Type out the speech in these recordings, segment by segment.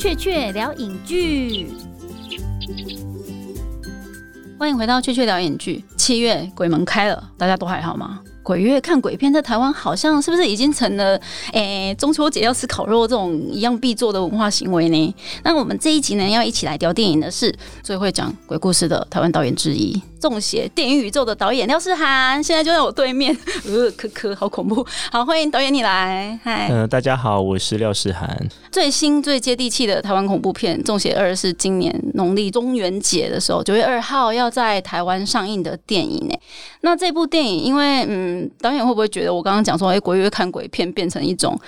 雀雀聊影剧，欢迎回到雀雀聊影剧。七月鬼门开了，大家都还好吗？鬼月看鬼片在台湾好像是不是已经成了诶、中秋节要吃烤肉这种一样必做的文化行为呢？那我们这一集呢要一起来聊电影的是最会讲鬼故事的台湾导演之一，中邪电影宇宙的导演廖世涵，现在就在我对面，呃，科科好恐怖。好，欢迎导演你来，嗨。嗯、大家好，我是廖世涵。最新最接地气的台湾恐怖片《中邪二》是今年农历中元节的时候，九月二号要在台湾上映的电影呢。那这部电影，因为嗯，导演会不会觉得我刚刚讲说，哎、国乐看鬼片变成一种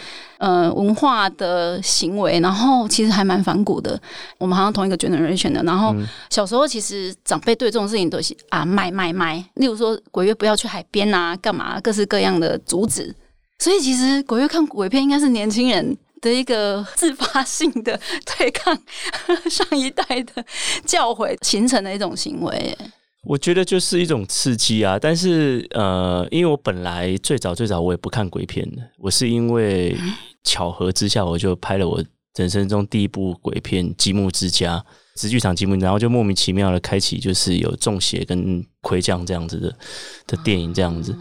呃文化的行为，然后其实还蛮反骨的。我们好像同一个 generation 的，然后小时候其实长辈对这种事情都是啊卖卖卖，例如说鬼月不要去海边啊，干嘛各式各样的阻止。所以其实鬼月看鬼片应该是年轻人的一个自发性的对抗 上一代的教诲形成的一种行为。我觉得就是一种刺激啊，但是呃，因为我本来最早最早我也不看鬼片的，我是因为巧合之下，我就拍了我人生中第一部鬼片《积木之家》，直剧场《积木》，然后就莫名其妙的开启，就是有中邪跟魁将这样子的的电影这样子。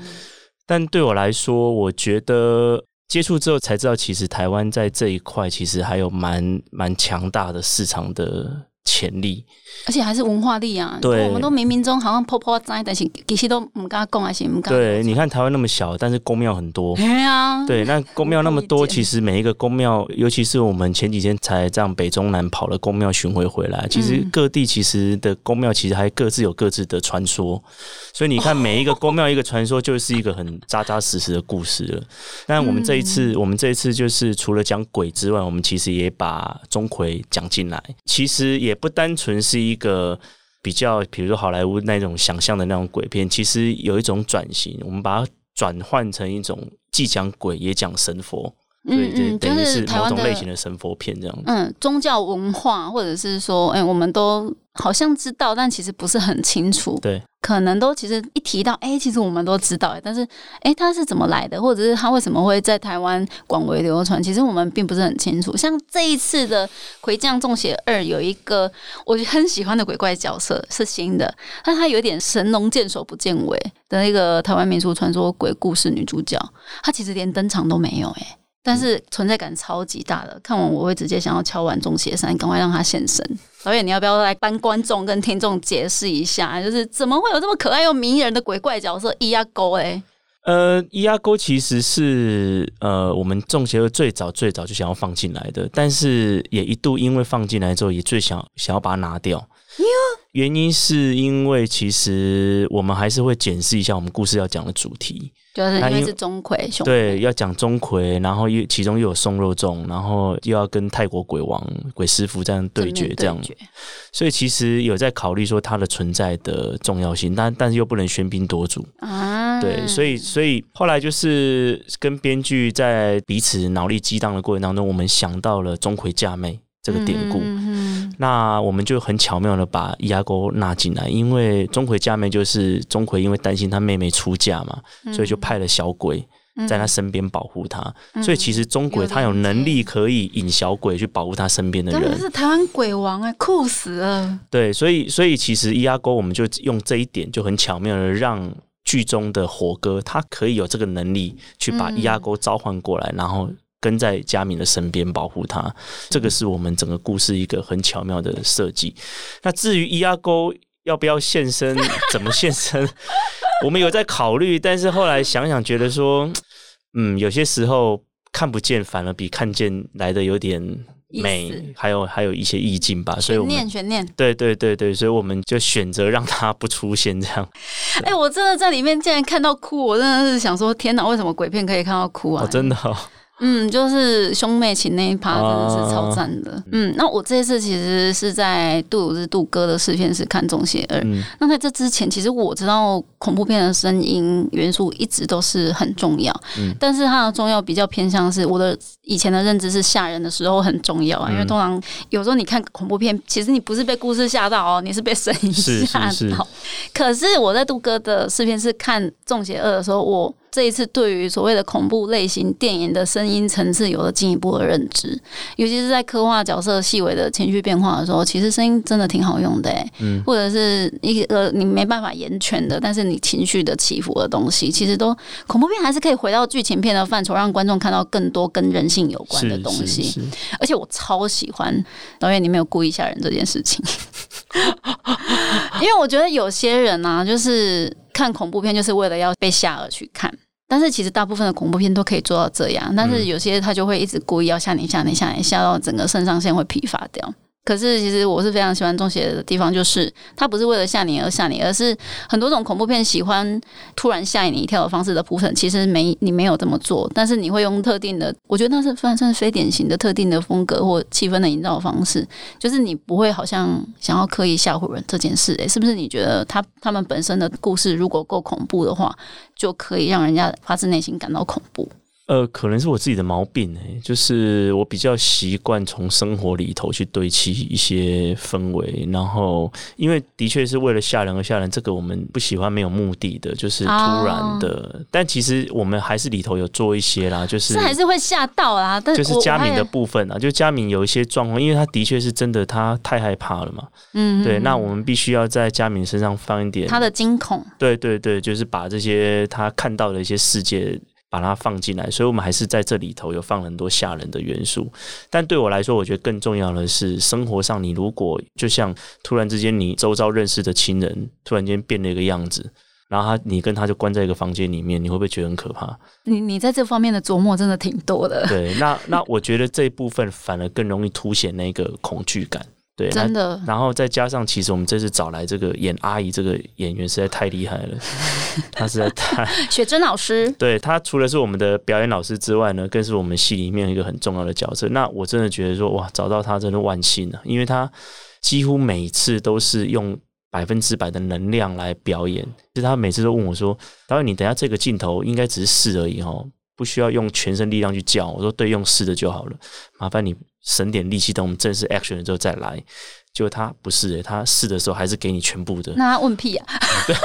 但对我来说，我觉得接触之后才知道，其实台湾在这一块其实还有蛮蛮强大的市场的潜力。而且还是文化力啊！对我们都冥冥中好像破破灾，但是其实都唔敢讲，还是唔敢。对，你看台湾那么小，但是宫庙很多。对啊，对，那宫庙那么 多，其实每一个宫庙，尤其是我们前几天才这样北中南跑了宫庙巡回回来，其实嗯各地其实的宫庙其实还各自有各自的传说，所以你看每一个宫庙一个传说，就是一个很扎扎实实的故事了。但我们这一嗯次，我们这一次就是除了讲鬼之外，我们其实也把钟馗讲进来，其实也也不单纯是一个。比较，比如说好莱坞那种想象的那种鬼片，其实有一种转型，我们把它转换成一种既讲鬼也讲神佛，嗯嗯，就是台湾的类型的神佛片这样子。嗯宗教文化，或者是说，哎、我们都好像知道，但其实不是很清楚。对，可能都其实一提到，哎、其实我们都知道，哎，但是，哎、它是怎么来的，或者是它为什么会在台湾广为流传，其实我们并不是很清楚。像这一次的《魁将中邪二》，有一个我很喜欢的鬼怪角色是新的，但它有点神龙见首不见尾的那个台湾民俗传说鬼故事女主角，她其实连登场都没有、哎。但是存在感超级大的，看完我会直接想要敲完中邪山，赶快让他现身。导演，你要不要来帮观众跟听众解释一下，就是怎么会有这么可爱又迷人的鬼怪角色伊亚沟？哎，呃，伊亚沟其实是呃我们众邪会最早最早就想要放进来的，但是也一度因为放进来之后，也最想想要把它拿掉。原因是因为其实我们还是会检视一下我们故事要讲的主题。就是因为是钟馗兄，对，要讲钟馗，然后又其中又有送肉粽，然后又要跟泰国鬼王、鬼师傅这样对决，这样所以其实有在考虑说它的存在的重要性，但但是又不能喧宾夺主，啊，对，所以所以后来就是跟编剧在彼此脑力激荡的过程当中，我们想到了钟馗嫁妹这个典故。那我们就很巧妙的把伊阿沟纳进来，因为钟馗家妹就是钟馗，因为担心他妹妹出嫁嘛，嗯所以就派了小鬼在他身边保护他。嗯所以其实钟馗他有能力可以引小鬼去保护他身边的人。是台湾鬼王哎，酷死了！对，所以所以其实伊阿沟我们就用这一点就很巧妙的让剧中的火哥他可以有这个能力去把嗯伊阿沟召唤过来，然后跟在佳敏的身边保护他。这个是我们整个故事一个很巧妙的设计。那至于伊阿沟要不要现身，怎么现身，我们有在考虑，但是后来想想觉得说，嗯，有些时候看不见反而比看见来的有点美，还有还有一些意境吧，所以我念悬念，对对对对，所以我们就选择让他不出现，这样 哎、我真的在里面竟然看到哭，我真的是想说，天哪，为什么鬼片可以看到哭啊？哦，真的哦，嗯，就是兄妹情那一趴真的是超哦赞的。嗯，那我这一次其实是在杜鲁日杜哥的试片室看《中邪二》嗯。那在这之前，其实我知道恐怖片的声音元素一直都是很重要，嗯。但是它的重要比较偏向是我的以前的认知是吓人的时候很重要啊，因为嗯通常有时候你看恐怖片，其实你不是被故事吓到哦，你是被声音是吓是是到。可是我在杜哥的试片是看《中邪二》的时候，我这一次对于所谓的恐怖类型电影的声音层次有了进一步的认知，尤其是在刻画角色细微的情绪变化的时候，其实声音真的挺好用的哎、嗯。或者是一个你没办法言全的，但是你情绪的起伏的东西，其实都恐怖片还是可以回到剧情片的范畴，让观众看到更多跟人性有关的东西。而且我超喜欢导演你没有故意吓人这件事情，因为我觉得有些人啊，就是看恐怖片就是为了要被吓而去看。但是其实大部分的恐怖片都可以做到这样，但是有些他就会一直故意要吓你、吓你、吓你，吓到整个肾上腺会疲乏掉。可是其实我是非常喜欢中邪的地方，就是它不是为了吓你而吓你，而是很多种恐怖片喜欢突然吓你一跳的方式的铺陈，其实没你没有这么做，但是你会用特定的，我觉得那是算算是非典型的特定的风格或气氛的营造方式，就是你不会好像想要刻意吓唬人这件事、欸，是不是？你觉得他他们本身的故事如果够恐怖的话，就可以让人家发自内心感到恐怖？呃，可能是我自己的毛病哎、就是我比较习惯从生活里头去堆砌一些氛围，然后因为的确是为了吓人而吓人，这个我们不喜欢没有目的的，就是突然的。但其实我们还是里头有做一些啦，就是是还是会吓到啦，但就是我佳敏的部分啊，就佳敏有一些状况，因为他的确是真的，他太害怕了嘛。嗯对，那我们必须要在佳敏身上放一点他的惊恐，对对对，就是把这些他看到的一些世界。把它放进来，所以我们还是在这里头有放很多吓人的元素。但对我来说，我觉得更重要的是，生活上你如果就像突然之间你周遭认识的亲人突然间变了一个样子，然后他你跟他就关在一个房间里面，你会不会觉得很可怕？你你在这方面的琢磨真的挺多的，对，那那我觉得这一部分反而更容易凸显那个恐惧感。对，真的。然后再加上，其实我们这次找来这个演阿姨这个演员实在太厉害了，她实在太雪珍老师，对她除了是我们的表演老师之外呢，更是我们戏里面一个很重要的角色。那我真的觉得说，哇，找到她真的万幸了，因为她几乎每次都是用百分之百的能量来表演。就是他每次都问我说：“导演，你等下这个镜头应该只是试而已哦，不需要用全身力量去叫。”我说：“对，用试的就好了，麻烦你省点力气，等我们正式 action 了之后再来。”结果他不是、欸，他试的时候还是给你全部的。那他问屁啊？对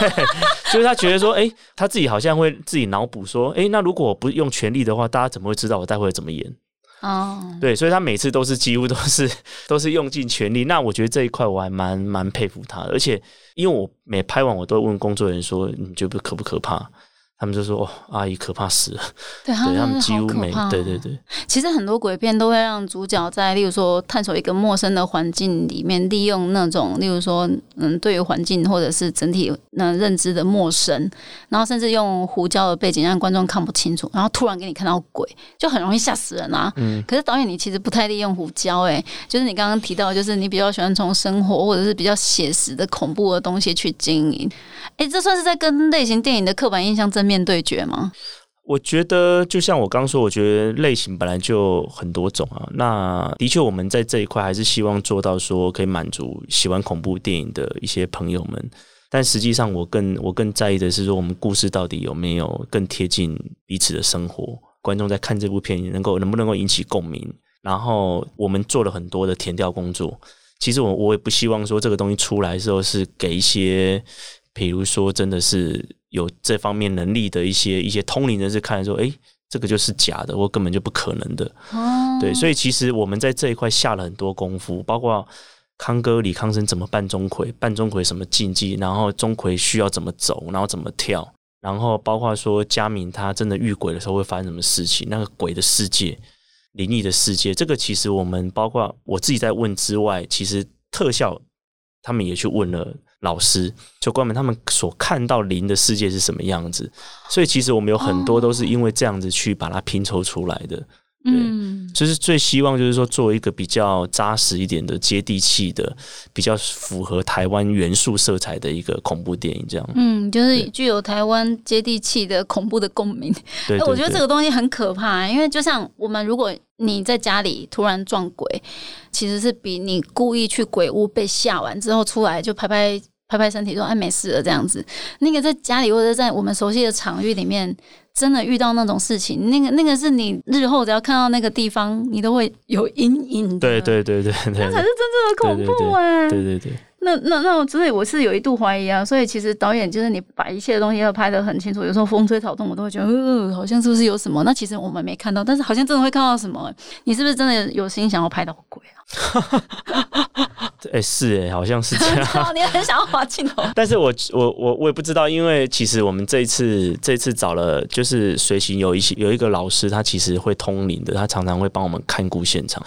就是他觉得说，哎、他自己好像会自己脑补说，哎、那如果我不用全力的话，大家怎么会知道我待会怎么演？哦，对，所以他每次都是几乎都是 都是用尽全力。那我觉得这一块我还蛮蛮佩服他的，而且因为我每拍完，我都会问工作人员说，你觉得可不可怕？他们就说，哦，阿姨可怕死了。对，他对他们们几乎每好可怕哦对对对，其实很多鬼片都会让主角在，例如说探索一个陌生的环境里面，利用那种，例如说，嗯，对于环境或者是整体那认知的陌生，然后甚至用胡椒的背景让观众看不清楚，然后突然给你看到鬼，就很容易吓死人啊。嗯可是导演你其实不太利用胡椒、欸，就是你刚刚提到，就是你比较喜欢从生活或者是比较写实的恐怖的东西去经营，哎、这算是在跟类型电影的刻板印象正面对决吗？我觉得就像我刚说，我觉得类型本来就很多种啊。那的确，我们在这一块还是希望做到说可以满足喜欢恐怖电影的一些朋友们。但实际上，我更我更在意的是说，我们故事到底有没有更贴近彼此的生活？观众在看这部片能够能不能够引起共鸣？然后我们做了很多的填调工作。其实我我也不希望说这个东西出来的时候是给一些，比如说真的是有这方面能力的一些一些通灵人士看说，诶，这个就是假的，或根本就不可能的。哦，对，所以其实我们在这一块下了很多功夫，包括康哥李康生怎么扮钟馗，扮钟馗什么禁忌，然后钟馗需要怎么走，然后怎么跳，然后包括说佳敏他真的遇鬼的时候会发生什么事情，那个鬼的世界、灵异的世界，这个其实我们包括我自己在问之外，其实特效他们也去问了。老师就关门，他们所看到灵的世界是什么样子？所以其实我们有很多都是因为这样子去把它拼凑出来的。嗯，就是最希望就是说，做一个比较扎实一点的、接地气的、比较符合台湾元素色彩的一个恐怖电影，这样。嗯，就是具有台湾接地气的恐怖的共鸣。对对哎我觉得这个东西很可怕，因为就像我们，如果你在家里突然撞鬼，其实是比你故意去鬼屋被吓完之后出来就拍拍拍拍身体说“哎没事了”这样子，那个在家里或者在我们熟悉的场域里面。真的遇到那种事情，那个那个是你日后只要看到那个地方，你都会有阴影的。对对对对对那才是真正的恐怖哎、对对对，那那那，所以我是有一度怀疑啊。所以其实导演就是你把一切东西要拍的很清楚，有时候风吹草动，我都会觉得，呃，好像是不是有什么？那其实我们没看到，但是好像真的会看到什么。你是不是真的有心想要拍到鬼啊？哎，是哎，好像是这样。你很想要滑镜头，但是我我我我也不知道，因为其实我们这一次这一次找了，就是随行有一些有一个老师，他其实会通灵的，他常常会帮我们看顾现场。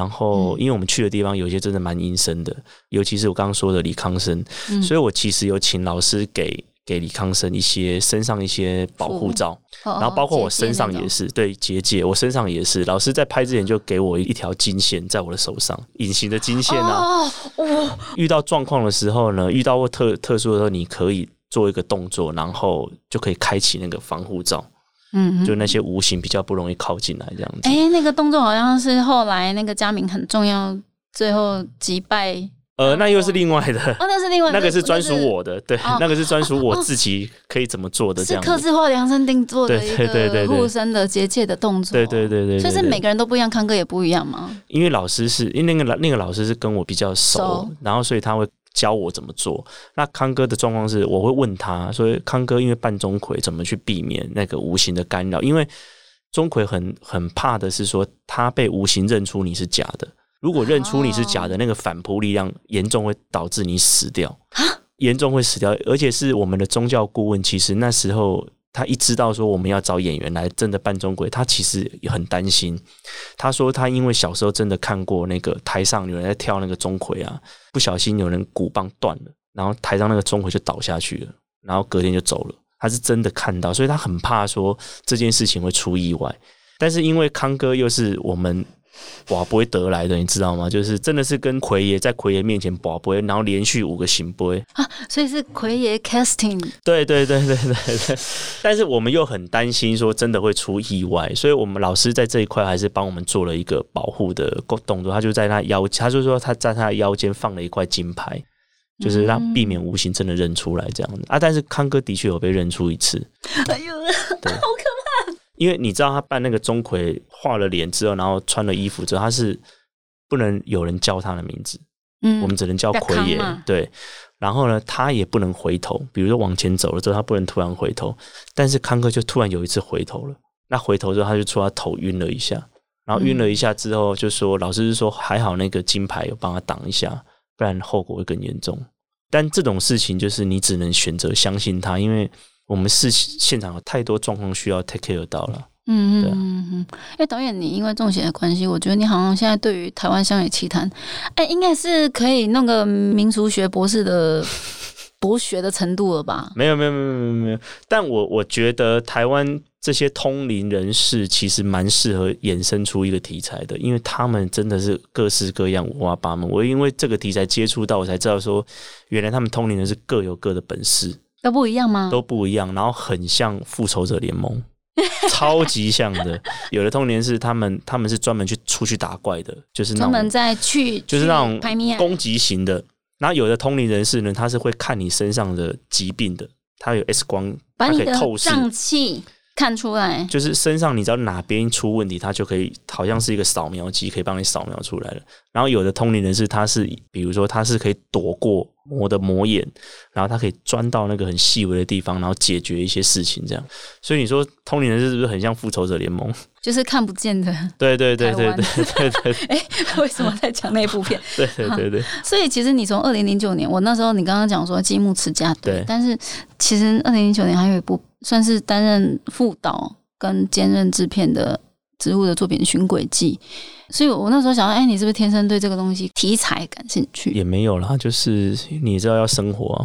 然后，因为我们去的地方有些真的蛮阴森的，尤其是我刚刚说的李康生，所以我其实有请老师给给李康生一些身上一些保护罩，然后包括我身上也是对结界，我身上也是。老师在拍之前就给我一条金线在我的手上，隐形的金线啊。哦，遇到状况的时候呢，遇到过特特殊的时候，你可以做一个动作，然后就可以开启那个防护罩。嗯，就那些无形比较不容易靠近来这样子。哎，那个动作好像是后来那个佳明很重要，最后击败。呃，那又是另外的。哦，那是另外，那个是专属我的，对，那个是专属我自己可以怎么做的这样。是刻字化量身定做的一个护身的结界的动作。对对对对。就是每个人都不一样，康哥也不一样吗？因为老师是因为那个老那个老师是跟我比较熟，然后所以他会。教我怎么做。那康哥的状况是，我会问他，说康哥因为扮钟馗，怎么去避免那个无形的干扰？因为钟馗很很怕的是说，他被无形认出你是假的。如果认出你是假的，那个反扑力量严重会导致你死掉，严重会死掉。而且是我们的宗教顾问，其实那时候。他一知道说我们要找演员来真的扮钟馗，他其实也很担心。他说他因为小时候真的看过那个台上有人在跳那个钟馗啊，不小心有人鼓棒断了，然后台上那个钟馗就倒下去了，然后隔天就走了。他是真的看到，所以他很怕说这件事情会出意外。但是因为康哥又是我们。哇，不会得来的，你知道吗？就是真的是跟奎爷在奎爷面前保不会，然后连续五个行不会啊，所以是奎爷 casting。对对对对对对，但是我们又很担心说真的会出意外，所以我们老师在这一块还是帮我们做了一个保护的动作。他就在他腰，他就说他在他的腰间放了一块金牌，就是让避免无形真的认出来这样子啊。但是康哥的确有被认出一次，哎呦，好可怕。因为你知道他扮那个钟馗画了脸之后，然后穿了衣服之后，他是不能有人叫他的名字，嗯，我们只能叫奎爷，对。然后呢，他也不能回头，比如说往前走了之后，他不能突然回头。但是康哥就突然有一次回头了，那回头之后他就说他头晕了一下，然后晕了一下之后就说老师是说还好那个金牌有帮他挡一下，不然后果会更严重。但这种事情就是你只能选择相信他，因为。我们是现场有太多状况需要 take care 到了。嗯嗯嗯嗯。哎，导演，你因为中邪的关系，我觉得你好像现在对于台湾乡野奇谈，哎，应该是可以弄个民俗学博士的 博学的程度了吧？没有没有没有没有没有。但我我觉得台湾这些通灵人士其实蛮适合衍生出一个题材的，因为他们真的是各式各样五花八门。我因为这个题材接触到，我才知道说，原来他们通灵人是各有各的本事。都不一样吗？都不一样，然后很像复仇者联盟，超级像的。有的通年是他们，他们是专门去出去打怪的，就是专门在去，就是那种攻击型的。然后有的通灵人士呢，他是会看你身上的疾病的，他有 X 光，把你的脏器看出来，就是身上你知道哪边出问题，它就可以好像是一个扫描机，可以帮你扫描出来了。然后有的通灵人士，他是比如说他是可以躲过。魔的魔眼，然后他可以钻到那个很细微的地方，然后解决一些事情，这样。所以你说通灵人士是不是很像复仇者联盟？就是看不见的。对对对对对对对。哎，为什么在讲那部片？对对对对。所以其实你从二零零九年，我那时候你刚刚讲说积木持家对，但是其实二零零九年还有一部算是担任副导跟兼任制片的植物的作品《寻轨记》。所以，我那时候想到，哎，你是不是天生对这个东西题材感兴趣？也没有啦，就是你知道要生活，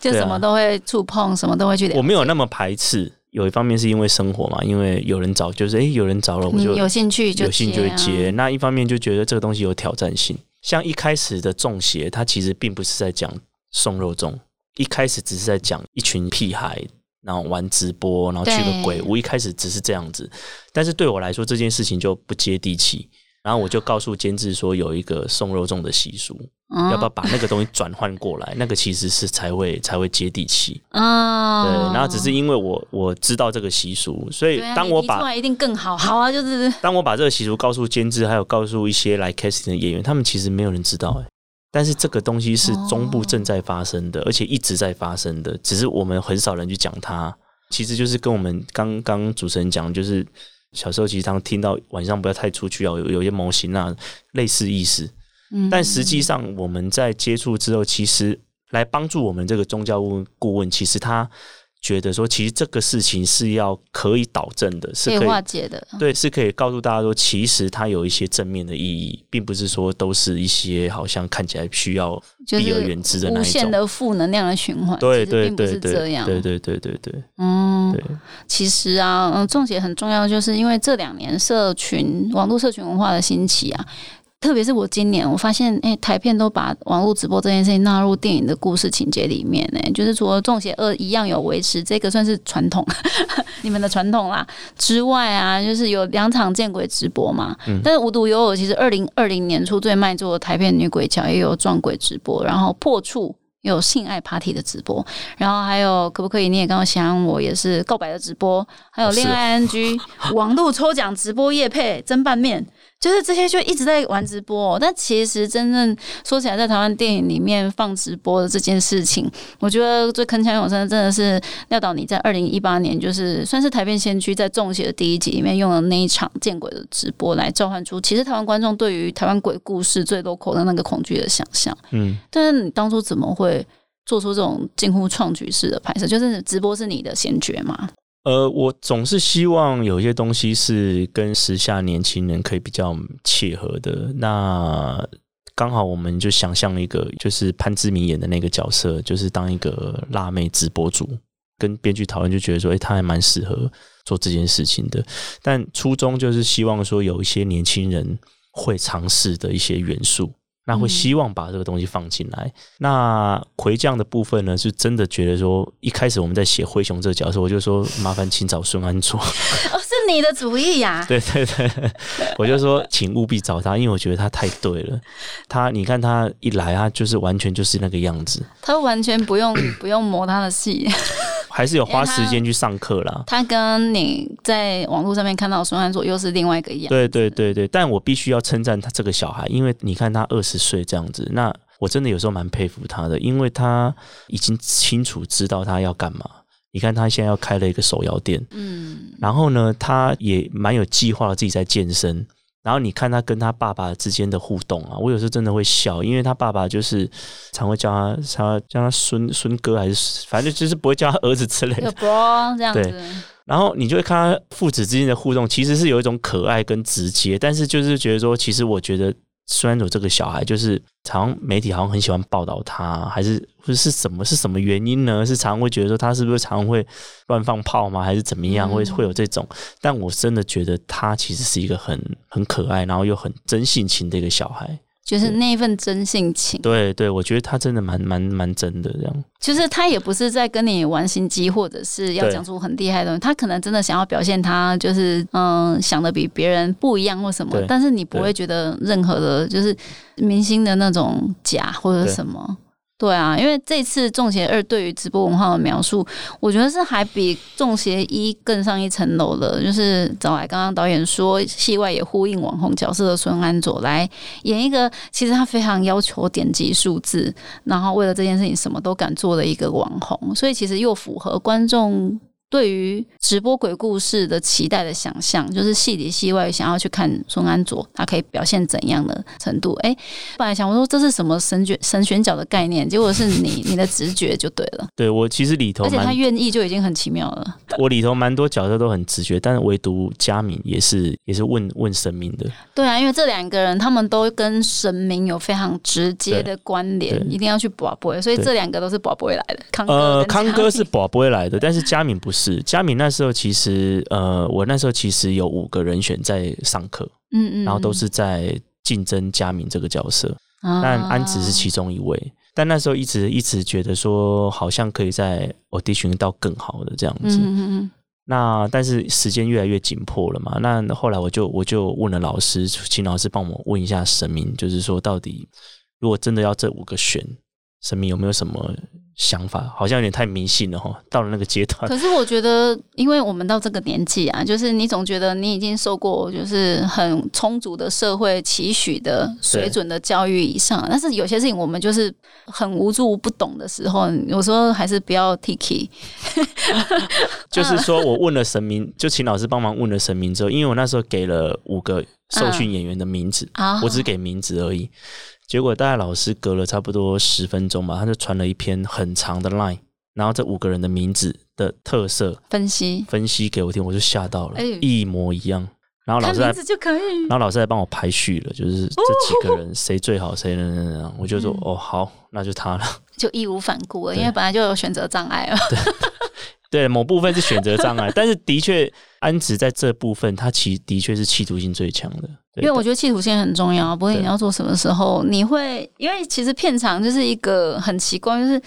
就什么都会触碰，什么都会去。我没有那么排斥，有一方面是因为生活嘛，因为有人找，就是哎，有人找了，我就有兴趣，有兴趣接。那一方面就觉得这个东西有挑战性，像一开始的中邪，它其实并不是在讲送肉粽，一开始只是在讲一群屁孩。然后玩直播，然后去个鬼屋，一开始只是这样子，但是对我来说这件事情就不接地气，然后我就告诉监制说有一个送肉粽的习俗，嗯要不要把那个东西转换过来？那个其实是才会才会接地气。啊？对，然后只是因为我我知道这个习俗，所以当我把一定更好，好啊，就是当我把这个习俗告诉监制，还有告诉一些来 casting 的演员，他们其实没有人知道哎、但是这个东西是中部正在发生的，而且一直在发生的，只是我们很少人去讲它。其实就是跟我们刚刚主持人讲，就是小时候其实常听到晚上不要太出去啊，有有些模型啊，类似意思。嗯但实际上我们在接触之后，其实来帮助我们这个宗教顾顾问，其实他觉得说，其实这个事情是要可以导正的，是可以化解的。对，是可以告诉大家说，其实它有一些正面的意义，并不是说都是一些好像看起来需要就是避而远之的那无一种。限的负能量的循环，对对对对这样。对对对对对嗯，对，其实啊，嗯，重姐很重要，就是因为这两年社群网络社群文化的兴起啊。特别是我今年，我发现，哎、台片都把网络直播这件事情纳入电影的故事情节里面、呢，就是除了《中邪二》一样有维持这个算是传统，你们的传统啦之外啊，就是有两场见鬼直播嘛。嗯但是无独有偶，其实二零二零年初最卖座的台片女鬼桥也有撞鬼直播，然后破处。也有性爱 party 的直播，然后还有可不可以？你也刚刚想我也是告白的直播，还有恋爱 NG、网络抽奖直播、夜配蒸拌面，就是这些就一直在玩直播、哦。但其实真正说起来，在台湾电影里面放直播的这件事情，我觉得最铿锵有声的真的是廖导你在二零一八年，就是算是台片先驱在中邪的第一集里面用了那一场见鬼的直播来召唤出，其实台湾观众对于台湾鬼故事最 local 的那个恐惧的想象。嗯，但是你当初怎么会做出这种近乎创举式的拍摄？就是直播是你的先觉嘛？呃，我总是希望有一些东西是跟时下年轻人可以比较切合的。那刚好我们就想象一个，就是潘志明演的那个角色，就是当一个辣妹直播主，跟编剧讨论就觉得说，诶，他还蛮适合做这件事情的。但初衷就是希望说，有一些年轻人会尝试的一些元素。那会希望把这个东西放进来。那魁将的部分呢，是真的觉得说，一开始我们在写灰熊这个角色，我就说麻烦请找孙安卓。哦，是你的主意呀、对对对，我就说请务必找他，因为我觉得他太对了。他你看他一来，他就是完全就是那个样子，他完全不用 不用磨他的戏，还是有花时间去上课啦。他跟你在网络上面看到孙安佐又是另外一个样。对对对对，但我必须要称赞他这个小孩，因为你看他二十岁这样子，那我真的有时候蛮佩服他的，因为他已经清楚知道他要干嘛。你看他现在要开了一个手摇店，嗯，然后呢，他也蛮有计划自己在健身。然后你看他跟他爸爸之间的互动啊，我有时候真的会笑，因为他爸爸就是常会叫他他叫他孙孙哥还是反正就是不会叫他儿子之类的有。bro 这样对子，然后你就会看他父子之间的互动，其实是有一种可爱跟直接，但是就是觉得说，其实我觉得孙安佐这个小孩，就是好像媒体好像很喜欢报道他，还是或者是什么是什么原因呢？是常常会觉得说他是不是常常会乱放炮吗？还是怎么样？会会有这种？但我真的觉得他其实是一个很很可爱，然后又很真性情的一个小孩。就是那一份真性情，对对，我觉得他真的蛮蛮蛮真的这样。就是他也不是在跟你玩心机，或者是要讲出很厉害的东西，他可能真的想要表现他就是嗯想的比别人不一样或什么，但是你不会觉得任何的就是明星的那种假或者什么。对啊，因为这次《中邪二》对于直播文化的描述，我觉得是还比《中邪一》更上一层楼了。就是找来刚刚导演说，戏外也呼应网红角色的孙安佐来演一个，其实他非常要求点击数字，然后为了这件事情什么都敢做的一个网红，所以其实又符合观众对于直播鬼故事的期待的想象，就是戏里戏外想要去看孙安卓他可以表现怎样的程度。哎，本来想我说这是什么神卷神选角的概念，结果是你你的直觉就对了，对我其实里头而且他愿意就已经很奇妙了。我里头蛮多角色都很直觉，但是唯独佳敏也是也是问问神明的。对啊，因为这两个人他们都跟神明有非常直接的关联，一定要去保不会，所以这两个都是保不会来的。康哥康哥是保不会来的，但是佳敏不是。佳敏那时候其实呃，我那时候其实有五个人选在上课，嗯嗯，然后都是在竞争佳敏这个角色，嗯，但安子是啊其中一位。但那时候一直一直觉得说，好像可以在 audition 到更好的这样子。嗯嗯嗯那但是时间越来越紧迫了嘛，那后来我就我就问了老师，请老师帮我问一下神明，就是说到底如果真的要这五个选，神明有没有什么想法？好像有点太迷信了哈。到了那个阶段，可是我觉得，因为我们到这个年纪啊，就是你总觉得你已经受过就是很充足的社会期许的水准的教育以上，但是有些事情我们就是很无助不懂的时候，有时候还是不要 t k 就是说我问了神明，就请老师帮忙问了神明之后，因为我那时候给了五个受训演员的名字，我只给名字而已。结果大概老师隔了差不多十分钟吧，他就传了一篇很长的 line，然后这五个人的名字的特色分析。分析给我听，我就吓到了，一模一样。然后老师就可以，然后老师还帮我排序了，就是这几个人谁最好，谁能能能，我就说哦好，那就他了，就义无反顾了，因为本来就有选择障碍了。对，某部分是选择障碍，但是的确安子在这部分，他其的确是企图性最强的。因为我觉得企图心很重要，不论你要做什么时候，你会因为其实片场就是一个很奇怪，就是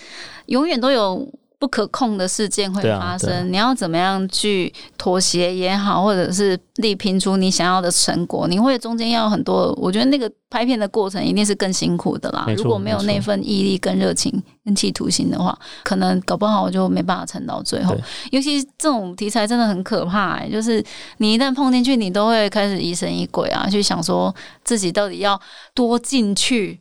永远都有。不可控的事件会发生，你要怎么样去妥协也好，或者是力拼出你想要的成果？你会中间要很多，我觉得那个拍片的过程一定是更辛苦的啦。如果没有那份毅力、跟热情、跟企图心的话，可能搞不好我就没办法撑到最后。尤其这种题材真的很可怕，就是你一旦碰进去，你都会开始疑神疑鬼啊，去想说自己到底要多进去。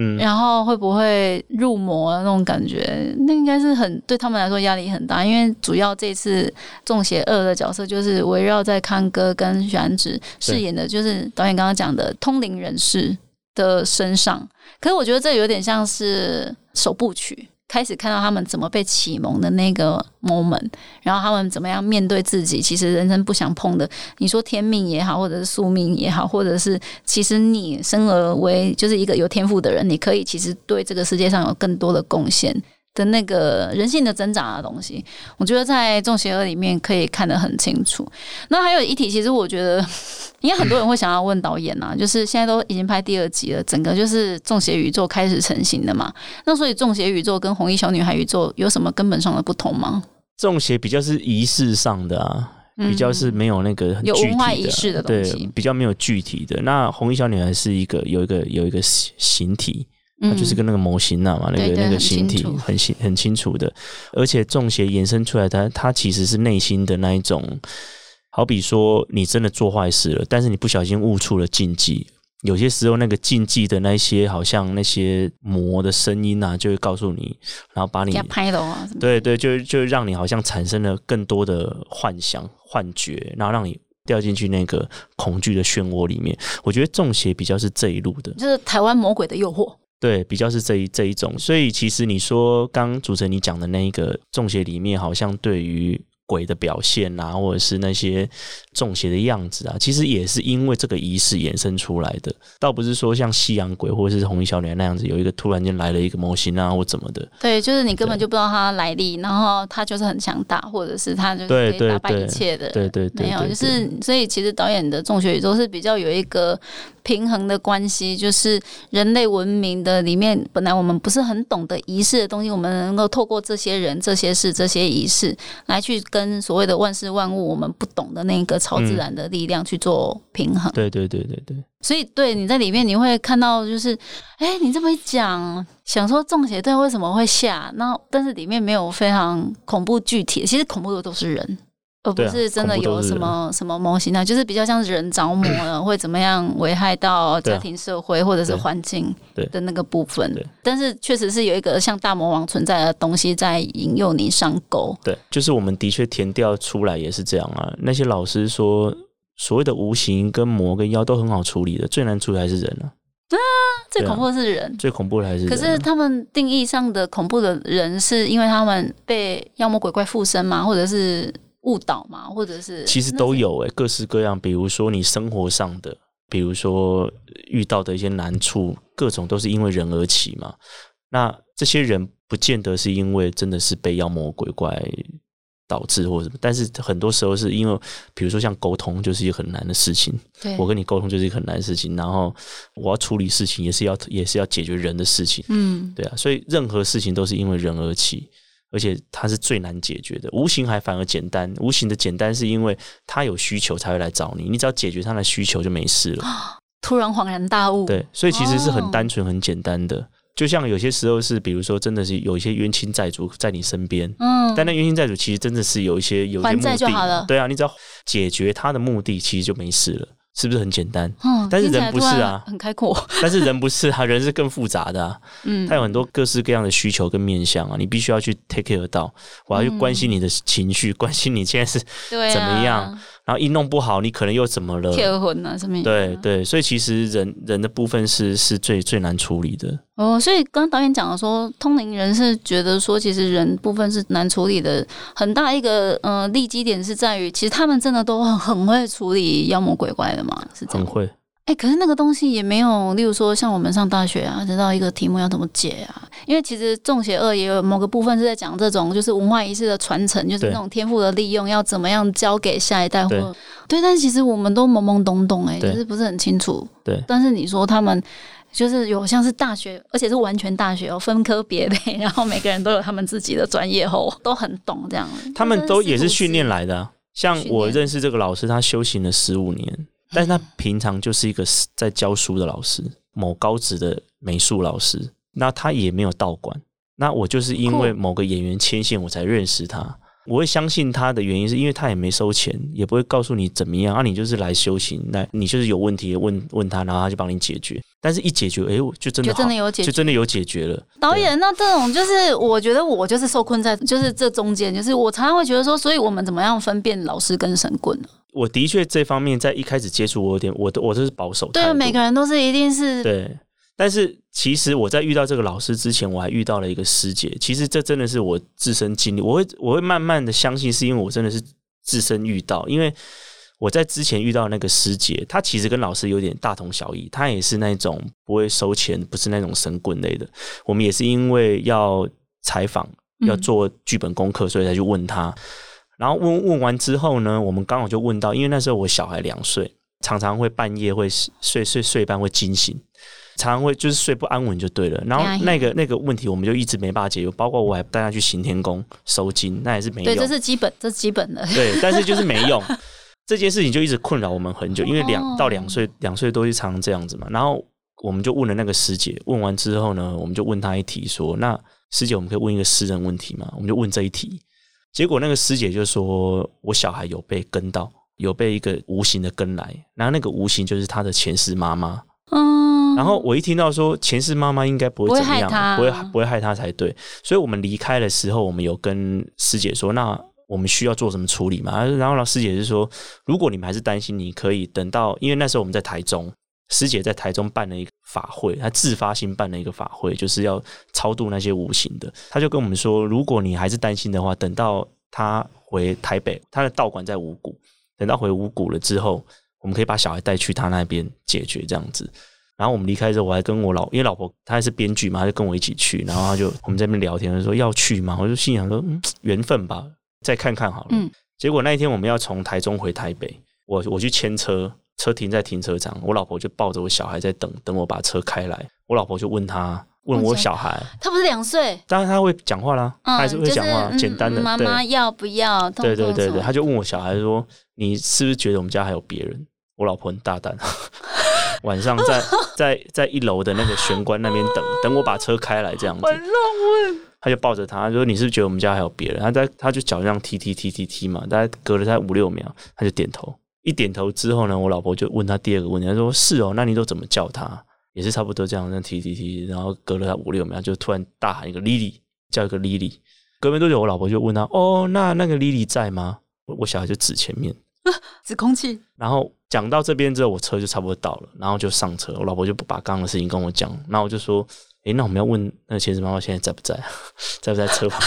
嗯，然后会不会入魔那种感觉？那应该是很对他们来说压力很大，因为主要这次《中邪恶》的角色就是围绕在康哥跟玄子饰演的，就是导演刚刚讲的通灵人士的身上。可是我觉得这有点像是首部曲。开始看到他们怎么被启蒙的那个 moment，然后他们怎么样面对自己，其实人生不想碰的，你说天命也好，或者是宿命也好，或者是其实你生而为就是一个有天赋的人，你可以其实对这个世界上有更多的贡献。的那个人性的挣扎的东西，我觉得在《众邪恶》里面可以看得很清楚。那还有一题，其实我觉得，应该很多人会想要问导演啊，就是现在都已经拍第二集了，整个就是众邪宇宙开始成型的嘛。那所以众邪宇宙跟红衣小女孩宇宙有什么根本上的不同吗？众邪比较是仪式上的啊，比较是没有那个有文化仪式的东西，比较没有具体的。那红衣小女孩是一个有一个有一个形体。它就是跟那个模型啊嘛，那个那个形体很清很清楚的，而且中邪延伸出来，它它其实是内心的那一种，好比说你真的做坏事了，但是你不小心误触了禁忌，有些时候那个禁忌的那些好像那些魔的声音啊，就会告诉你，然后把你拍的啊，对对，就就让你好像产生了更多的幻想幻觉，然后让你掉进去那个恐惧的漩涡里面。我觉得中邪比较是这一路的，就是台湾魔鬼的诱惑。对，比较是这一这一种，所以其实你说刚主持人你讲的那一个中邪里面，好像对于。鬼的表现啊，或者是那些中邪的样子啊，其实也是因为这个仪式衍生出来的，倒不是说像西洋鬼或者是红衣小女孩那样子，有一个突然间来了一个模型啊，或怎么的。对，就是你根本就不知道他来历，然后他就是很强大，或者是他就可以打败一切的。对对对，没有，就是所以其实导演的中邪宇宙是比较有一个平衡的关系，就是人类文明的里面，本来我们不是很懂得仪式的东西，我们能够透过这些人、这些事、这些仪式来去跟。跟所谓的万事万物，我们不懂的那个超自然的力量去做平衡。对对对对对。所以，对你在里面你会看到，就是，哎，你这么一讲，想说中邪队为什么会下？那但是里面没有非常恐怖具体，其实恐怖的都是人。而不是真的有什么什么模型啊，就是比较像人着魔了，会怎么样危害到家庭、社会或者是环境的那个部分。但是确实是有一个像大魔王存在的东西在引诱你上钩。对，就是我们的确填掉出来也是这样啊。那些老师说，所谓的无形跟魔跟妖都很好处理的，最难处理还是人啊。啊，最恐怖的是人，最恐怖的还是。可是他们定义上的恐怖的人，是因为他们被妖魔鬼怪附身嘛？或者是？误导嘛，或者是其实都有诶，各式各样。比如说你生活上的，比如说遇到的一些难处，各种都是因为人而起嘛。那这些人不见得是因为真的是被妖魔鬼怪导致或者什么，但是很多时候是因为，比如说像沟通就是一个很难的事情。我跟你沟通就是一个很难的事情，然后我要处理事情也是要也是要解决人的事情。嗯，对啊，所以任何事情都是因为人而起。而且它是最难解决的。无形还反而简单，无形的简单是因为他有需求才会来找你，你只要解决他的需求就没事了。突然恍然大悟，对，所以其实是很哦单纯、很简单的。就像有些时候是，比如说真的是有一些冤亲债主在你身边，嗯，但那冤亲债主其实真的是有一些有一些还目的债就好了对啊，你只要解决他的目的，其实就没事了，是不是很简单？嗯但是人不是啊。很开阔，但是人不是啊，人是更复杂的啊，嗯。他有很多各式各样的需求跟面向啊，你必须要去 take care 到，我要去关心你的情绪，关心你现在是，怎么样然后一弄不好，你可能又怎么了？贴魂啊什么？对对，所以其实人人的部分是是最最难处理的。哦，所以刚刚导演讲的说，通灵人是觉得说，其实人部分是难处理的，很大一个呃利基点是在于，其实他们真的都很很会处理妖魔鬼怪的嘛，是这样。很会，哎、可是那个东西也没有，例如说像我们上大学啊，知道一个题目要怎么解啊？因为其实《中邪二》也有某个部分是在讲这种，就是文化仪式的传承，就是那种天赋的利用，要怎么样交给下一代或对对。但是其实我们都懵懵懂懂、哎，对就是不是很清楚。对但是你说他们。就是有像是大学，而且是完全大学哦，分科别类，然后每个人都有他们自己的专业后，都很懂这样。他们都也是训练来的啊、像我认识这个老师，他修行了十五年，但是他平常就是一个在教书的老师，某高职的美术老师。那他也没有道馆，那我就是因为某个演员牵线，我才认识他。我会相信他的原因，是因为他也没收钱，也不会告诉你怎么样啊，你就是来修行，那你就是有问题问问他，然后他就帮你解决。但是一解决，哎、我就真的就真的有解决就真的有解决了。导演，那这种就是我觉得我就是受困在就是这中间，就是我常常会觉得说，所以我们怎么样分辨老师跟神棍呢？我的确这方面在一开始接触，我有点，我都我都是保守态对每个人都是一定是对，但是其实我在遇到这个老师之前，我还遇到了一个师姐。其实这真的是我自身经历，我会我会慢慢的相信，是因为我真的是自身遇到，因为我在之前遇到那个师姐，她其实跟老师有点大同小异，她也是那种不会收钱，不是那种神棍类的。我们也是因为要采访，要嗯做剧本功课，所以才去问她。然后问问完之后呢，我们刚好就问到，因为那时候我小孩两岁，常常会半夜会睡睡睡半会惊醒，常常会就是睡不安稳就对了。然后那个那个问题我们就一直没办法解决，包括我还带他去行天宫收金，那也是没对，这。是基本，这是基本的。对，但是就是没用。这件事情就一直困扰我们很久，因为两哦到两岁，两岁多就常常这样子嘛。然后我们就问了那个师姐，问完之后呢，我们就问她一题说：“那师姐，我们可以问一个私人问题吗？”我们就问这一题。结果那个师姐就说：“我小孩有被跟到，有被一个无形的跟来，然后那个无形就是他的前世妈妈。嗯，然后我一听到说前世妈妈应该不会怎么样，不会不会害他才对，所以我们离开的时候，我们有跟师姐说，那我们需要做什么处理嘛？然后老师姐是说，如果你们还是担心，你可以等到，因为那时候我们在台中，师姐在台中办了一个法会，她自发性办了一个法会，就是要超度那些无形的。她就跟我们说，如果你还是担心的话，等到她回台北，她的道馆在五谷，等到回五谷了之后，我们可以把小孩带去她那边解决这样子。然后我们离开之后，我还跟我老，因为老婆她还是编剧嘛，她就跟我一起去，然后她就我们在那边聊天，她说要去嘛，我就心想说，嗯，缘分吧，再看看好了。嗯结果那一天我们要从台中回台北，我我去牵车，车停在停车场，我老婆就抱着我小孩在等，等我把车开来，我老婆就问他，问我小孩，他不是两岁，当然他会讲话啦，他嗯，还是会讲话，就是简单的，嗯妈对妈要不要？对对对对，他就问我小孩说：“你是不是觉得我们家还有别人？”我老婆很大胆，晚上在 在在一楼的那个玄关那边等等我把车开来这样子，乱问，他就抱着他说：“你是不是觉得我们家还有别人？”他在他就脚这样踢踢踢踢踢嘛，大概隔了他五六秒，他就点头。一点头之后呢，我老婆就问他第二个问题，他说：“是哦，那你都怎么叫他？”也是差不多这样，这样踢踢踢，然后隔了他五六秒，就突然大喊一个 Lily，叫一个 Lily。隔没多久，我老婆就问他：“哦，那那个 Lily 在吗？”我我小孩就指前面，指空气，然后讲到这边之后，我车就差不多到了，然后就上车。我老婆就不把刚刚的事情跟我讲，然后我就说：“诶，那我们要问那个前世妈妈现在在不在？在不在车旁？”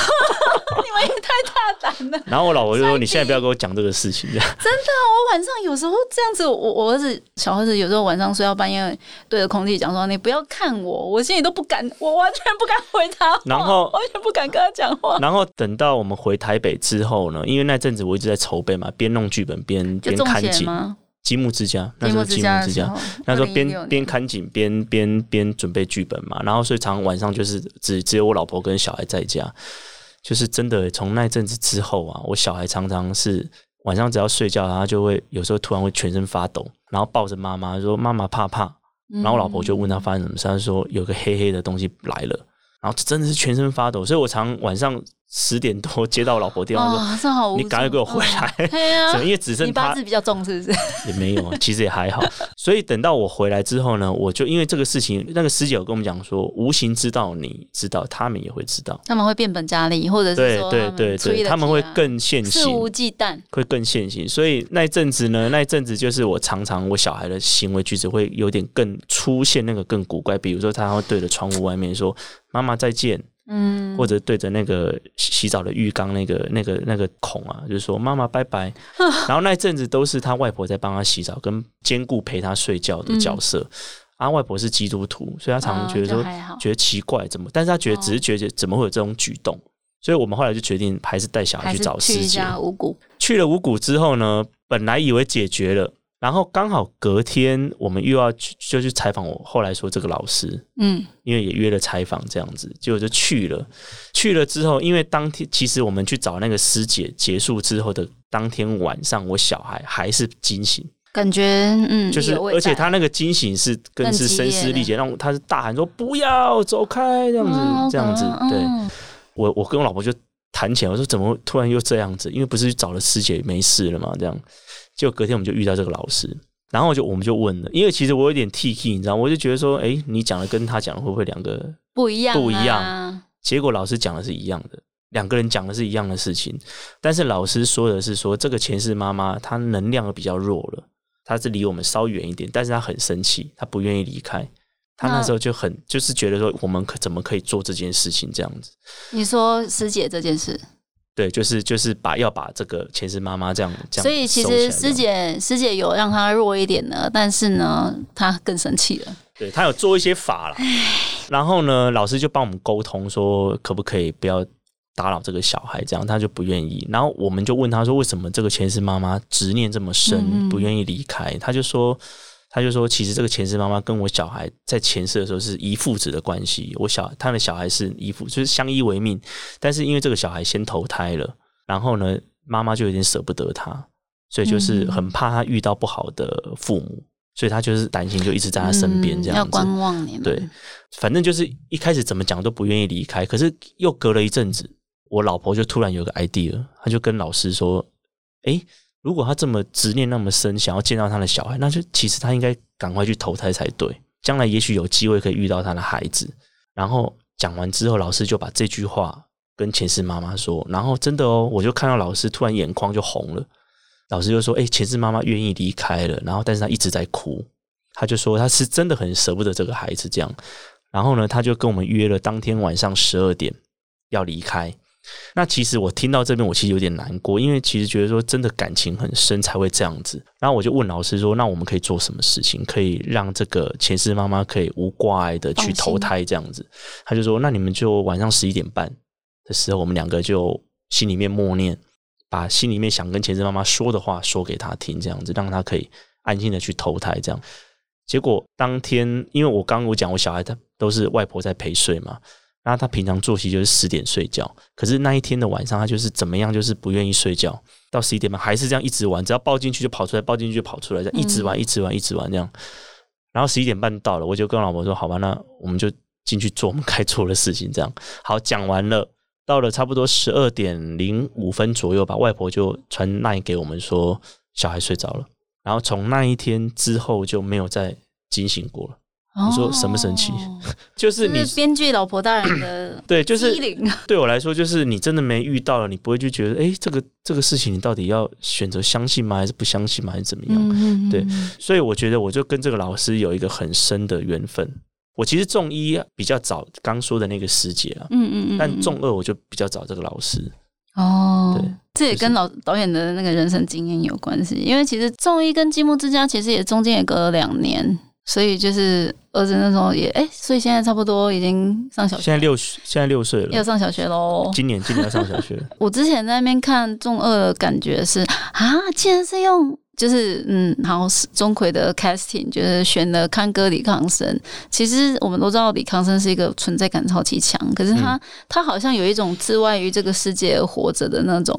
大胆了。然后我老婆就说：“你现在不要跟我讲这个事情。”真的，我晚上有时候这样子，我我儿子小儿子有时候晚上睡到半夜，对着空气讲说：“你不要看我。”我心里都不敢，我完全不敢回他话，然后 完全不敢跟他讲话。然后等到我们回台北之后呢，因为那阵子我一直在筹备嘛，边弄剧本边边看景。积木之家，那时候积木之家，那时候边边看景边边边准备剧本嘛，然后所以常常晚上就是只只有我老婆跟小孩在家。就是真的从那阵子之后啊，我小孩常常是晚上只要睡觉，他就会有时候突然会全身发抖，然后抱着妈妈说：“妈妈怕怕。”然后我老婆就问他发生什么事，他说有个黑黑的东西来了，然后真的是全身发抖，所以我常晚上。十点多 接到老婆电话说：“你赶快给我回来！”对啊，因为只剩你八字比较重，是不是？也没有，其实也还好。所以等到我回来之后呢，我就因为这个事情，那个师姐有跟我们讲说，无形知道，你知道，他们也会知道，他们会变本加厉，或者是对对对对，他们会更现行，肆无忌惮，会更现行。所以那一阵子呢，那一阵子就是我常常我小孩的行为举止会有点更出现那个更古怪，比如说他会对着窗户外面说：“妈妈再见。”嗯，或者对着那个洗澡的浴缸那个那个那个孔啊，就是说妈妈拜拜。然后那一阵子都是他外婆在帮他洗澡，跟兼顾陪他睡觉的角色。啊，外婆是基督徒，所以他常常觉得说觉得奇怪，怎么？但是他觉得只是觉得怎么会有这种举动？所以我们后来就决定还是带小孩去找师姐。去了五谷之后呢，本来以为解决了。然后刚好隔天我们又要去，就去采访我。后来说这个老师，嗯，因为也约了采访这样子，结果就去了。去了之后，因为当天其实我们去找那个师姐结束之后的当天晚上，我小孩还是惊醒，感觉嗯，就是而且他那个惊醒是更是声嘶力竭，让他是大喊说不要走开这样子，这样子。对我我跟我老婆就谈起来，我说怎么突然又这样子？因为不是找了师姐没事了嘛，这样。就隔天我们就遇到这个老师，然后就我们就问了，因为其实我有点 T K，你知道，我就觉得说，哎，你讲的跟他讲的会不会两个不一样？不一样。结果老师讲的是一样的，两个人讲的是一样的事情，但是老师说的是说，这个前世妈妈她能量比较弱了，她是离我们稍远一点，但是她很生气，她不愿意离开。她那时候就很就是觉得说，我们可怎么可以做这件事情这样子？你说师姐这件事。对，就是就是把要把这个前世妈妈这样这样，所以其实师姐师姐有让她弱一点呢，但是呢，她更生气了。对她有做一些法了，然后呢，老师就帮我们沟通说，可不可以不要打扰这个小孩，这样她就不愿意。然后我们就问她说，为什么这个前世妈妈执念这么深，不愿意离开？她就说。他就说，其实这个前世妈妈跟我小孩在前世的时候是姨父子的关系。我小他的小孩是姨父，就是相依为命。但是因为这个小孩先投胎了，然后呢，妈妈就有点舍不得他，所以就是很怕他遇到不好的父母，所以他就是担心，就一直在他身边这样子。要观望你对，反正就是一开始怎么讲都不愿意离开。可是又隔了一阵子，我老婆就突然有个 idea，她就跟老师说：“哎。”如果他这么执念那么深，想要见到他的小孩，那就其实他应该赶快去投胎才对。将来也许有机会可以遇到他的孩子。然后讲完之后，老师就把这句话跟前世妈妈说。然后真的哦，我就看到老师突然眼眶就红了。老师就说：“哎，前世妈妈愿意离开了。”然后但是他一直在哭。他就说他是真的很舍不得这个孩子这样。然后呢，他就跟我们约了当天晚上十二点要离开。那其实我听到这边，我其实有点难过，因为其实觉得说真的感情很深才会这样子。然后我就问老师说：“那我们可以做什么事情，可以让这个前世妈妈可以无挂碍的去投胎这样子？”他就说：“那你们就晚上十一点半的时候，我们两个就心里面默念，把心里面想跟前世妈妈说的话说给她听，这样子让她可以安心的去投胎。这样结果当天，因为我刚我讲我小孩他都是外婆在陪睡嘛。”那他平常作息就是十点睡觉，可是那一天的晚上，他就是怎么样，就是不愿意睡觉，到十一点半还是这样一直玩，只要抱进去就跑出来，抱进去就跑出来，这样一直玩，一直玩，一直玩这样。然后十一点半到了，我就跟老婆说：“好吧，那我们就进去做我们该做的事情。”这样好讲完了，到了差不多十二点零五分左右吧，外婆就传那给我们说小孩睡着了，然后从那一天之后就没有再惊醒过了。你说什么神奇？就是你编剧老婆大人的 对，就是 对我来说，就是你真的没遇到了，你不会就觉得，哎，这个这个事情你到底要选择相信吗？还是不相信吗？还是怎么样？对，所以我觉得我就跟这个老师有一个很深的缘分。我其实中一比较早，刚说的那个师姐啊，嗯嗯嗯，但中二我就比较早这个老师。哦，对，这也跟老导演的那个人生经验有关系，因为其实中一跟积木之家其实也中间也隔了两年。所以就是儿子那时候也哎，所以现在差不多已经上小学，现在六现在六岁了，要上小学喽。今年今年要上小学。我之前在那边看中二的感觉是啊，竟然是用就是嗯，好，钟馗的 casting 就是选了康哥李康生。其实我们都知道李康生是一个存在感超级强，可是他、他好像有一种自外于这个世界而活着的那种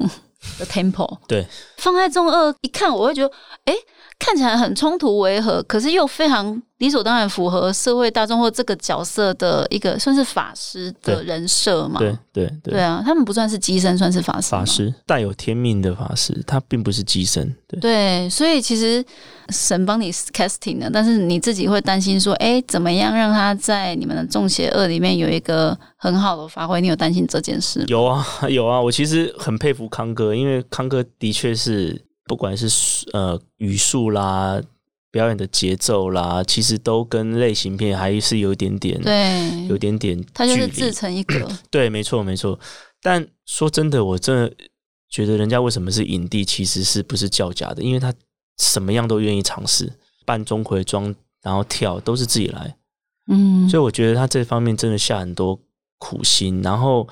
的 temple。对，放在中二一看，我会觉得，哎、看起来很冲突违和，可是又非常理所当然符合社会大众或这个角色的一个算是法师的人设嘛。对对对对啊，他们不算是机身，算是法师。法师带有天命的法师，他并不是机身。对，对，所以其实神帮你 casting 的，但是你自己会担心说，哎，怎么样让他在你们的《中邪恶》里面有一个很好的发挥？你有担心这件事吗？有啊有啊，我其实很佩服康哥，因为康哥的确是不管是呃语速啦、表演的节奏啦，其实都跟类型片还是有一点点，对，有点点他就是自成一格。对，没错没错。但说真的，我真的觉得人家为什么是影帝，其实是不是叫假的，因为他什么样都愿意尝试，扮钟馗装，然后跳都是自己来。嗯，所以我觉得他这方面真的下很多苦心，然后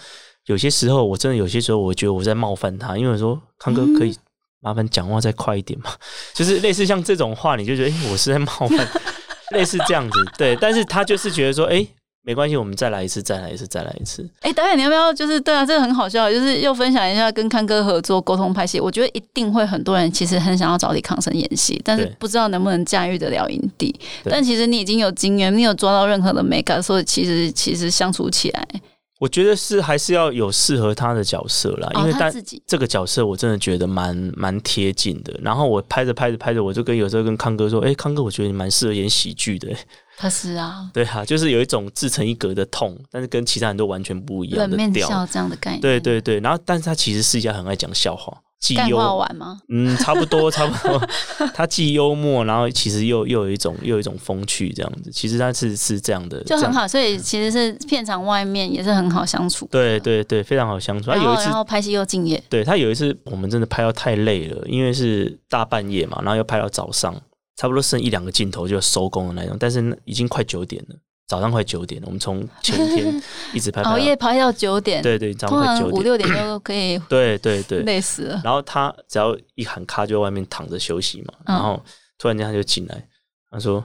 有些时候我真的有些时候我觉得我在冒犯他，因为我说康哥可以麻烦讲话再快一点嘛，就是类似像这种话，你就觉得我是在冒犯，类似这样子，对，但是他就是觉得说哎。诶没关系，我们再来一次，再来一次，再来一次。哎，导演，你要不要就是对啊，这个很好笑，就是又分享一下跟康哥合作沟通拍戏。我觉得一定会很多人其实很想要找李康生演戏，但是不知道能不能驾驭得了影帝。但其实你已经有经验，你有抓到任何的美感，所以其实其实相处起来，我觉得是还是要有适合他的角色啦，因哦为，但这个角色我真的觉得蛮蛮贴近的。然后我拍着拍着拍着，我就跟有时候跟康哥说：“哎、康哥，我觉得你蛮适合演喜剧的。”他是啊，对啊，就是有一种自成一格的痛，但是跟其他人都完全不一样冷的调。面笑这样的概念，对对对，然后但是他其实是一家很爱讲笑话，既幽默吗？嗯差不多 差不多，他既幽默，然后其实又又有一种又有一种风趣这样子。其实他是是这样的，就很好，所以其实是片场外面也是很好相处。对对对，非常好相处。他有一次然后拍戏又敬业，对他有一次，我们真的拍到太累了，因为是大半夜嘛，然后又拍到早上，差不多剩一两个镜头就收工的那种，但是已经快九点了，早上快九点了，我们从前天 一直拍熬夜拍到九点，对对，早上快九点，五六点就可以 对对对。累死了。然后他只要一喊卡，就在外面躺着休息嘛，嗯然后突然间他就进来，他说：“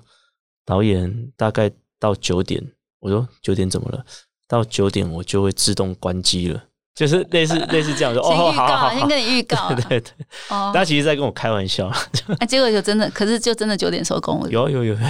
导演大概到九点。”我说：“九点怎么了？到九点我就会自动关机了。”就是类似类似这样说，哦，好好先，跟你预告啊。对对对，哦，他其实在跟我开玩笑，哎，结果就真的，可是就真的九点收工了，有有有有有有，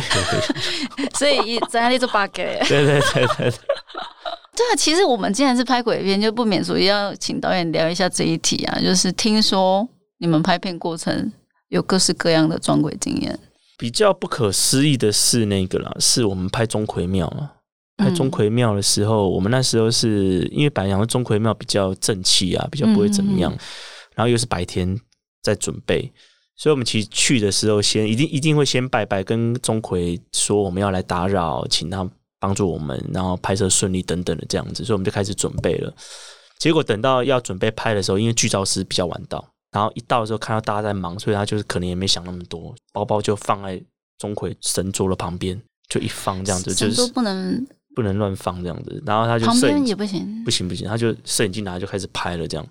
所以在那里做 bug 欸对对对对对，对啊，其实我们既然是拍鬼片，就不免俗要请导演聊一下这一题啊。就是听说你们拍片过程有各式各样的撞鬼经验，比较不可思议的是那个啦，是我们拍钟馗庙啊。拍钟馗庙的时候，我们那时候是因为本来想说钟馗庙比较正气啊，比较不会怎么样，然后又是白天在准备，所以我们其实去的时候先一定一定会先拜拜，跟钟馗说我们要来打扰，请他帮助我们，然后拍摄顺利等等的这样子，所以我们就开始准备了。结果等到要准备拍的时候，因为剧照师比较晚到，然后一到的时候看到大家在忙，所以他就是可能也没想那么多，包包就放在钟馗神桌的旁边，就一放这样子，就神都是不能，不能乱放这样子。然后他就旁摄影也不行不。行不行，他就摄影机拿来就开始拍了这样。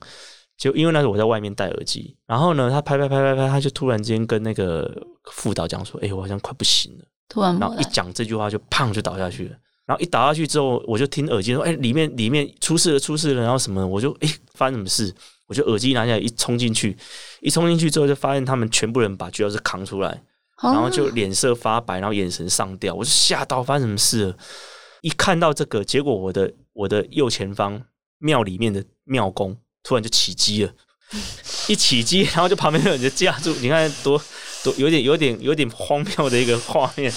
就因为那时候我在外面戴耳机，然后呢，他拍拍拍拍拍，他就突然之间跟那个副导讲说：“哎、我好像快不行了。”突然然后一，讲这句话就砰就倒下去了。然后一倒下去之后，我就听耳机说：“哎、里面里面出事了，出事了。”然后什么，我就哎、发生什么事？我就耳机拿下来一冲进去，一冲进去之后就发现他们全部人把巨钥匙扛出来，然后就哦脸色发白，然后眼神上吊，我就吓到，发生什么事了？一看到这个，结果我的我的右前方庙里面的庙公突然就起鸡了，一起鸡，然后就旁边的人就架住，你看多多有点有点有点荒谬的一个画面，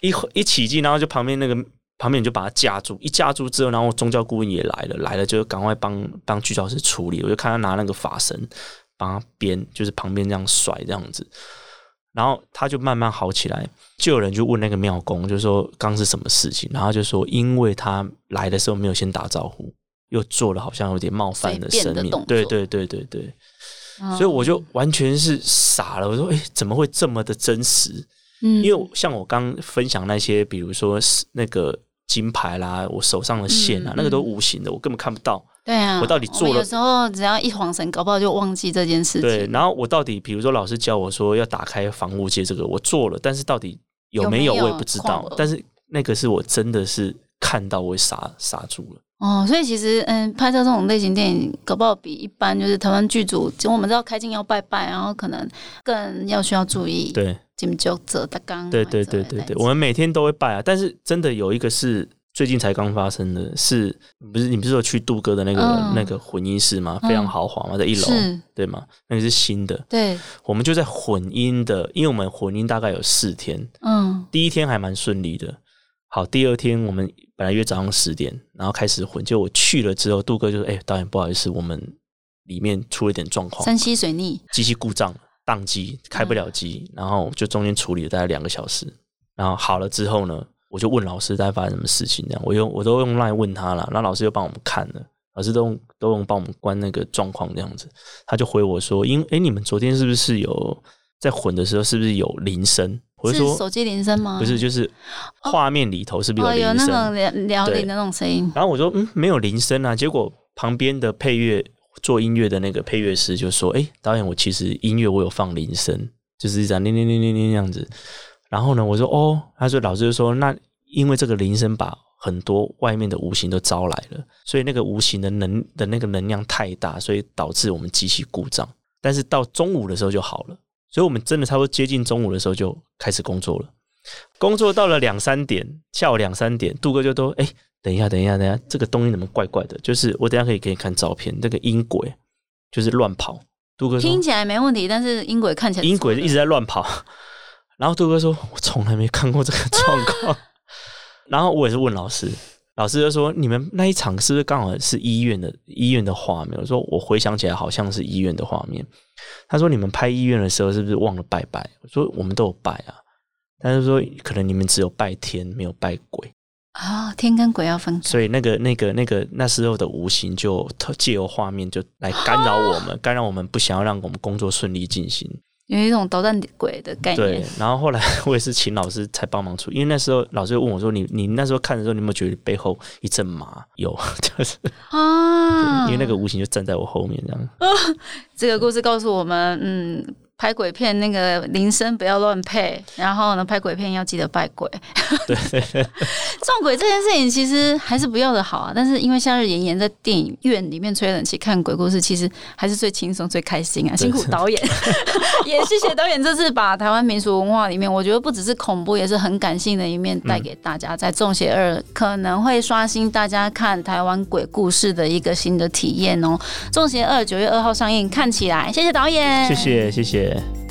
一一起鸡，然后就旁边那个旁边就把他架住，一架住之后，然后宗教顾问也来了，来了就赶快帮帮剧教师处理，我就看他拿那个法绳帮他编，就是旁边这样甩这样子。然后他就慢慢好起来，就有人就问那个庙公，就说刚是什么事情，然后就说因为他来的时候没有先打招呼，又做了好像有点冒犯的生命对对对对对，嗯所以我就完全是傻了，我说哎，怎么会这么的真实？嗯因为像我刚分享那些，比如说是那个金牌啦，我手上的线啊，嗯那个都无形的，我根本看不到。对啊，我到底做了们有时候只要一晃神，搞不好就忘记这件事情。对，然后我到底比如说老师教我说要打开防务界这个，我做了，但是到底有没有有没有我也不知道。但是那个是我真的是看到我会傻傻住了。哦，所以其实嗯，拍摄这种类型电影，搞不好比一般就是台湾剧组，就我们知道开镜要拜拜，然后可能更要需要注意对金九者的刚。对对对对对，我们每天都会拜啊，但是真的有一个是。最近才刚发生的是，不是你不是有去杜哥的那个、嗯那个混音室吗？非常豪华嘛，在一楼，是，对吗？那个是新的，对，我们就在混音的，因为我们混音大概有四天，嗯第一天还蛮顺利的。好，第二天我们本来约早上十点，然后开始混，就我去了之后，杜哥就说：“哎、导演不好意思，我们里面出了一点状况，山西水逆，机器故障，宕机，开不了机，然后就中间处理了大概两个小时，然后好了之后呢，我就问老师大概发生什么事情，这样我用我都用 line 问他了，然后老师又帮我们看了，老师都用都用帮我们关那个状况这样子，他就回我说，因哎你们昨天是不是有在混的时候是不是有铃声？我是说手机铃声吗？不是，就是画面里头是不是哦，有铃有那种声？聊聊对铃的那种声音。然后我说嗯没有铃声啊，结果旁边的配乐做音乐的那个配乐师就说，哎导演我其实音乐我有放铃声，就是这样铃铃铃铃铃这样子。然后呢，我说哦，他说老师就说那因为这个铃声把很多外面的无形都招来了，所以那个无形的能的那个能量太大，所以导致我们机器故障。但是到中午的时候就好了，所以我们真的差不多接近中午的时候就开始工作了。工作到了两三点，下午两三点，杜哥就都哎，等一下，等一下，等一下，这个东西怎么怪怪的？就是我等一下可以给你看照片，那个音轨就是乱跑。杜哥说听起来没问题，但是音轨看起来音轨一直在乱跑。然后杜哥说：“我从来没看过这个状况。”然后我也是问老师，老师就说：“你们那一场是不是刚好是医院的医院的画面？”我说：“我回想起来好像是医院的画面。”他说：“你们拍医院的时候是不是忘了拜拜？”我说：“我们都有拜啊，但是说可能你们只有拜天，没有拜鬼，啊，天跟鬼要分开。所以那个那个那个那时候的无形就特借由画面就来干扰我们，干扰我们不想要让我们工作顺利进行。”有一种捣蛋鬼的概对念。，然后后来我也是请老师才帮忙出，因为那时候老师问我说：“你你那时候看的时候，你有没有觉得背后一阵麻？”有，就是、啊，因为那个无形就站在我后面这样。这个故事告诉我们，嗯，拍鬼片那个铃声不要乱配，然后呢，拍鬼片要记得拜鬼。对对对，撞鬼这件事情其实还是不要的好啊，但是因为夏日炎炎在电影院里面吹冷气看鬼故事，其实还是最轻松、最开心啊！辛苦导演，也谢谢导演这次把台湾民俗文化里面，我觉得不只是恐怖，也是很感性的一面带给大家，在《中邪二》可能会刷新大家看台湾鬼故事的一个新的体验哦。《中邪二》九月二号上映，看起来，谢谢导演，谢谢谢谢。there.